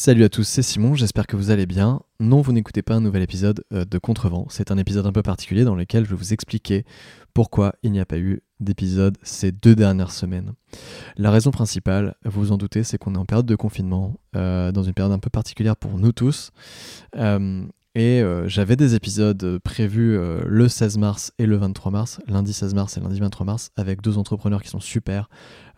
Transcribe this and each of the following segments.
Salut à tous, c'est Simon, j'espère que vous allez bien. Non, vous n'écoutez pas un nouvel épisode euh, de Contrevent, c'est un épisode un peu particulier dans lequel je vais vous expliquer pourquoi il n'y a pas eu d'épisode ces deux dernières semaines. La raison principale, vous vous en doutez, c'est qu'on est en période de confinement, euh, dans une période un peu particulière pour nous tous. Euh, et j'avais des épisodes prévus le 16 mars et le 23 mars, lundi 16 mars et lundi 23 mars, avec deux entrepreneurs qui sont super,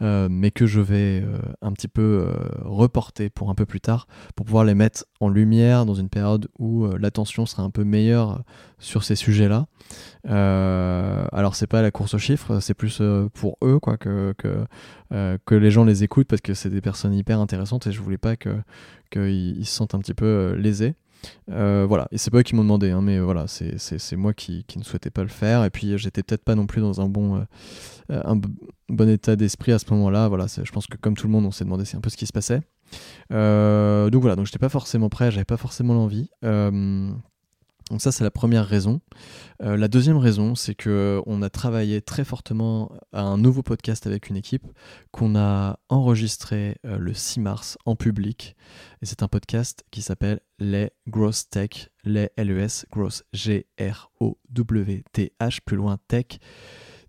euh, mais que je vais euh, un petit peu euh, reporter pour un peu plus tard, pour pouvoir les mettre en lumière dans une période où l'attention sera un peu meilleure sur ces sujets-là. alors c'est pas la course aux chiffres, c'est plus pour eux quoi que les gens les écoutent parce que c'est des personnes hyper intéressantes et je voulais pas qu'ils se sentent un petit peu lésés. Euh, voilà, et c'est pas eux qui m'ont demandé, hein, mais voilà, c'est moi qui, ne souhaitais pas le faire. Et puis j'étais peut-être pas non plus dans un bon, euh, un bon état d'esprit à ce moment-là. Voilà, je pense que comme tout le monde, on s'est demandé c'est un peu ce qui se passait. Euh, donc voilà, donc j'étais pas forcément prêt, j'avais pas forcément l'envie. Donc ça, c'est la première raison. Euh, la deuxième raison, c'est que on a travaillé très fortement à un nouveau podcast avec une équipe qu'on a enregistré euh, le 6 mars en public. Et c'est un podcast qui s'appelle Les Gross Tech, les LES, Gross G-R-O-W-T-H, plus loin Tech,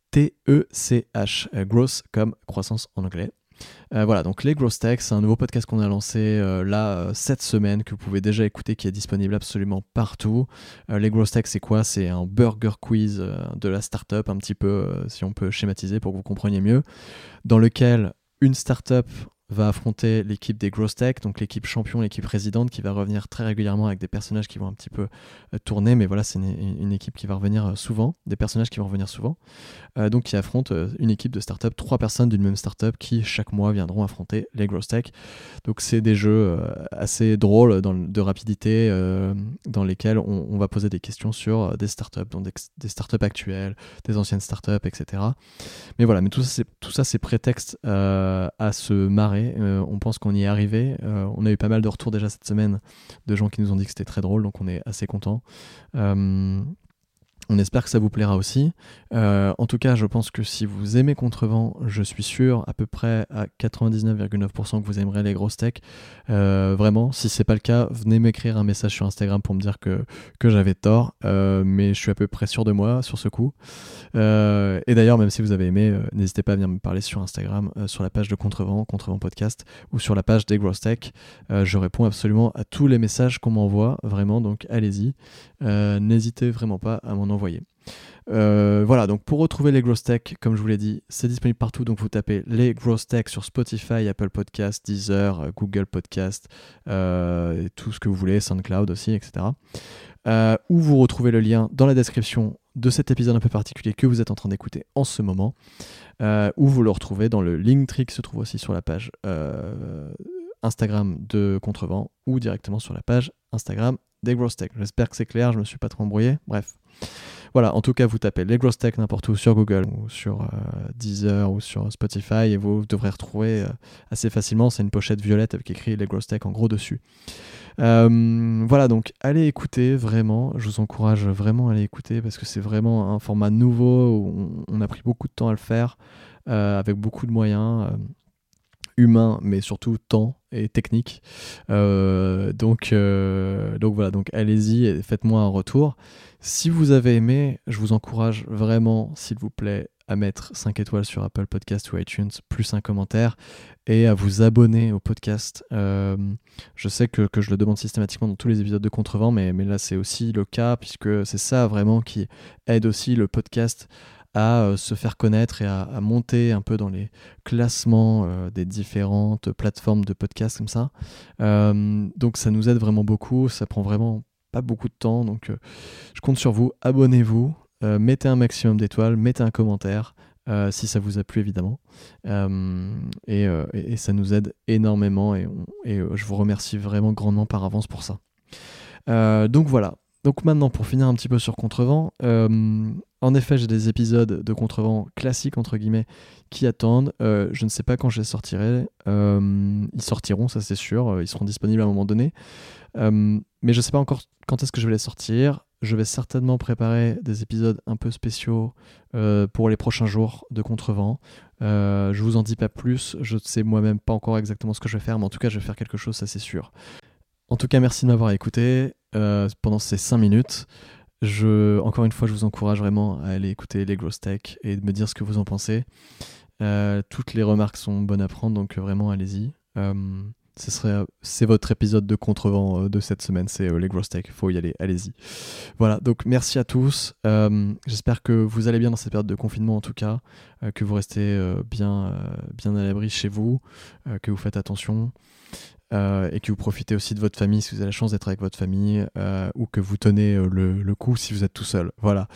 T-E-C-H, euh, Gross comme croissance en anglais. Euh, voilà, donc les Growth Tech, c'est un nouveau podcast qu'on a lancé euh, là euh, cette semaine que vous pouvez déjà écouter, qui est disponible absolument partout. les Growth Tech, c'est quoi? C'est un burger quiz de la startup, un petit peu, si on peut schématiser pour que vous compreniez mieux, dans lequel une startup va affronter l'équipe des Gross Tech, donc l'équipe champion, l'équipe résidente, qui va revenir très régulièrement avec des personnages qui vont un petit peu euh, tourner, mais voilà, c'est une, équipe qui va revenir euh, souvent, des personnages qui vont revenir souvent, euh, donc qui affrontent une équipe de start-up, trois personnes d'une même start-up qui chaque mois viendront affronter les Gross Tech. Donc c'est des jeux assez drôles de rapidité dans lesquels on, va poser des questions sur des start-up, donc des, des start-up actuelles, des anciennes start-up, etc. Mais voilà, mais tout ça c'est prétexte à se marrer euh, on pense qu'on y est arrivé. Euh, on a eu pas mal de retours déjà cette semaine de gens qui nous ont dit que c'était très drôle, donc on est assez content. Euh, on espère que ça vous plaira aussi. Euh, en tout cas, je pense que si vous aimez Contrevent, je suis sûr à peu près à 99,9% que vous aimerez les grosses tech. Euh, vraiment, si c'est pas le cas, venez m'écrire un message sur Instagram pour me dire que, j'avais tort. Euh, mais je suis à peu près sûr de moi sur ce coup. et d'ailleurs, même si vous avez aimé, n'hésitez pas à venir me parler sur Instagram, sur la page de Contrevent, Contrevent Podcast, ou sur la page des grosses tech. je réponds absolument à tous les messages qu'on m'envoie, vraiment. Donc allez-y. N'hésitez vraiment pas à m'en envoyer euh, voilà, donc pour retrouver les Gross Tech, comme je vous l'ai dit, c'est disponible partout. Donc vous tapez les Gross Tech sur Spotify, Apple Podcast, Deezer, euh, Google Podcast, euh, tout ce que vous voulez, SoundCloud aussi, etc. ou vous retrouvez le lien dans la description de cet épisode un peu particulier que vous êtes en train d'écouter en ce moment, ou vous le retrouvez dans le Linktree qui se trouve aussi sur la page Instagram de Contrevent ou directement sur la page Instagram des Gross Tech. J'espère que c'est clair, je me suis pas trop embrouillé. Bref. Voilà, en tout cas, vous tapez les Gross Tech n'importe où sur Google ou sur euh, Deezer ou sur Spotify et vous devrez retrouver euh, assez facilement. C'est une pochette violette avec écrit les Gross Tech en gros dessus. Euh, voilà, donc allez écouter vraiment. Je vous encourage vraiment à aller écouter parce que c'est vraiment un format nouveau où on, a pris beaucoup de temps à le faire avec beaucoup de moyens humains, mais surtout temps et technique. donc, donc voilà, donc allez-y et faites-moi un retour. Si vous avez aimé, je vous encourage vraiment, s'il vous plaît, à mettre 5 étoiles sur Apple Podcast ou iTunes, plus un commentaire, et à vous abonner au podcast. Euh, je sais que, je le demande systématiquement dans tous les épisodes de Contrevent, mais, mais là c'est aussi le cas, puisque c'est ça vraiment qui aide aussi le podcast à euh, se faire connaître et à, monter un peu dans les classements euh, des différentes plateformes de podcast comme ça. donc ça nous aide vraiment beaucoup, ça prend vraiment pas beaucoup de temps, donc euh, je compte sur vous. Abonnez-vous, euh, mettez un maximum d'étoiles, mettez un commentaire. Euh, si ça vous a plu évidemment et, ça nous aide énormément et, je vous remercie vraiment grandement par avance pour ça donc voilà donc maintenant pour finir un petit peu sur Contrevent en effet j'ai des épisodes de Contrevent classiques entre guillemets qui attendent je ne sais pas quand je les sortirai ils sortiront ça c'est sûr ils seront disponibles à un moment donné euh, mais je ne sais pas encore quand est-ce que je vais les sortir. Je vais certainement préparer des épisodes un peu spéciaux euh, pour les prochains jours de Contrevent. Euh, je vous en dis pas plus, je ne sais moi-même pas encore exactement ce que je vais faire, mais en tout cas je vais faire quelque chose, ça c'est sûr. En tout cas, merci de m'avoir écouté euh, pendant ces 5 minutes. Je, encore une fois, je vous encourage vraiment à aller écouter les Gross Tech et de me dire ce que vous en pensez. Euh, toutes les remarques sont bonnes à prendre, donc euh, vraiment allez-y. Euh, ce serait, c'est votre épisode de contrevent euh, de cette semaine, c'est euh, les Gross Tech. Faut y aller, allez-y. Voilà, donc merci à tous. Euh, j'espère que vous allez bien dans cette période de confinement en tout cas, euh, que vous restez euh, bien, euh, bien à l'abri chez vous, euh, que vous faites attention. euh, et que vous profitez aussi de votre famille si vous avez la chance d'être avec votre famille euh, ou que vous tenez euh, le coup si vous êtes tout seul. Voilà.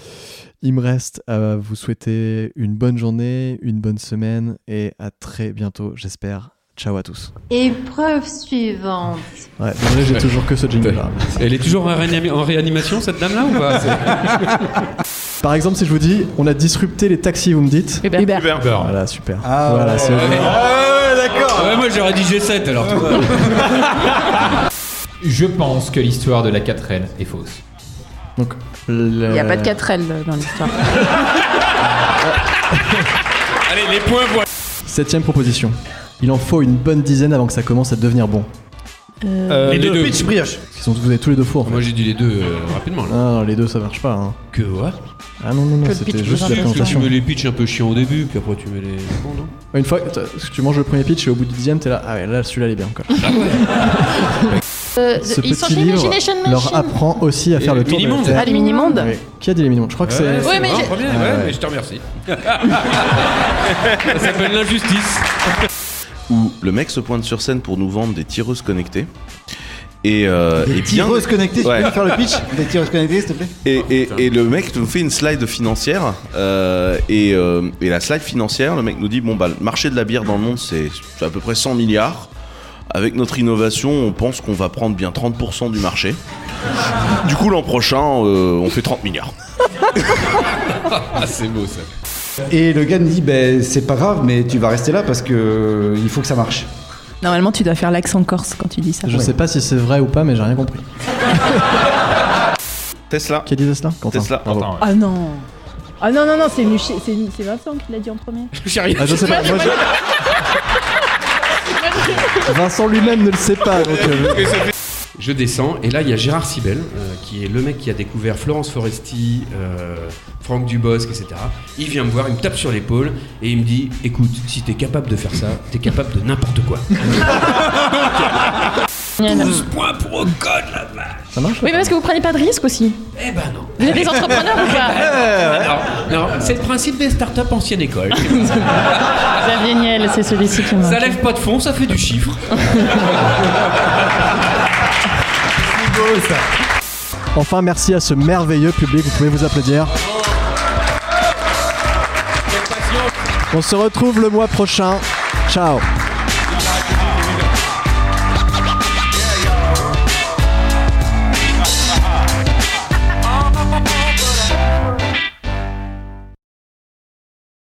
Il me reste à vous souhaiter une bonne journée, une bonne semaine et à très bientôt, j'espère. Ciao à tous. Épreuve suivante. Ouais, désolé, j'ai toujours que ce jingle là. Elle est toujours en, réanima- en réanimation, cette dame-là, ou pas? Par exemple, si je vous dis on a disrupté les taxis, vous me dites? Uber. Uber. Voilà, super. Ah, voilà, ouais. c'est Ah ouais, moi j'aurais dit G7 alors. tu vois. Je pense que l'histoire de la 4L est fausse. Donc, le- Il n'y a pas de 4L dans l'histoire. Allez, les points pour. Septième proposition. Il en faut une bonne dizaine avant que ça commence à devenir bon. Euh, les deux. Pitch brioche. Ils sont, vous avez tous les deux faux. en fait. Moi j'ai dit les deux euh, rapidement là. Ah, non, les deux ça marche pas. hein. Que ouais Ah non, non, non, c'était juste la que tu présentation. mets les pitchs un peu chiants au début, puis après tu mets les. Bon, non Une fois que tu manges le premier pitch et au bout du dixième, t'es là. Ah ouais, là celui-là il est bien encore. euh, Ce ils sont petit livre leur apprend aussi à faire Et le tour de la. Ah, les mini-mondes Oui. Qui a dit les mini-mondes? Je crois que c'est. Ouais, c'est mais Ah ouais, ouais. mais je te remercie. Ça s'appelle l'injustice. Où le mec se pointe sur scène pour nous vendre des tireuses connectées. Et, euh, Des et bien, tireuses connectées, tu Ouais. peux faire le pitch Des tireuses connectées, s'il te plaît et, et- et le mec nous fait une slide financière. euh, et, euh, et la slide financière, le mec nous dit bon bah le marché de la bière dans le monde c'est c'est à peu près 100 milliards. Avec notre innovation, on pense qu'on va prendre bien 30% du marché. Du coup, l'an prochain, euh, on fait 30 milliards. Ah, c'est beau ça. Et le gars me dit ben c'est pas grave, mais tu vas rester là parce que euh, il faut que ça marche. Normalement, tu dois faire l'accent corse quand tu dis ça. Je sais pas si c'est vrai ou pas, mais j'ai rien compris. Tesla. Qui a dit Tesla? Quentin. Tesla. Ah non Ah non, non, non, c'est Vincent qui l'a dit en premier. J'ai rien. Ah, je sais pas. moi, je- Vincent lui-même ne le sait pas. donc, euh, Je descends et là il y a Gérard Sibel euh, qui est le mec qui a découvert Florence Foresti, euh, Franck Dubosc, etc. Il vient me voir, il me tape sur l'épaule et il me dit écoute, si t'es capable de faire ça, t'es capable de n'importe quoi. 12 points pour Ocon là-bas ça marche Oui, mais parce que vous prenez pas de risque aussi. Eh ben non. Vous êtes des entrepreneurs ou pas Non, non, c'est le principe des startups ancienne école. Xavier Niel, c'est celui-ci qui m'a. Ça lève pas de fond, ça fait du chiffre. Enfin, merci à ce merveilleux public. Vous pouvez vous applaudir. On se retrouve le mois prochain. Ciao.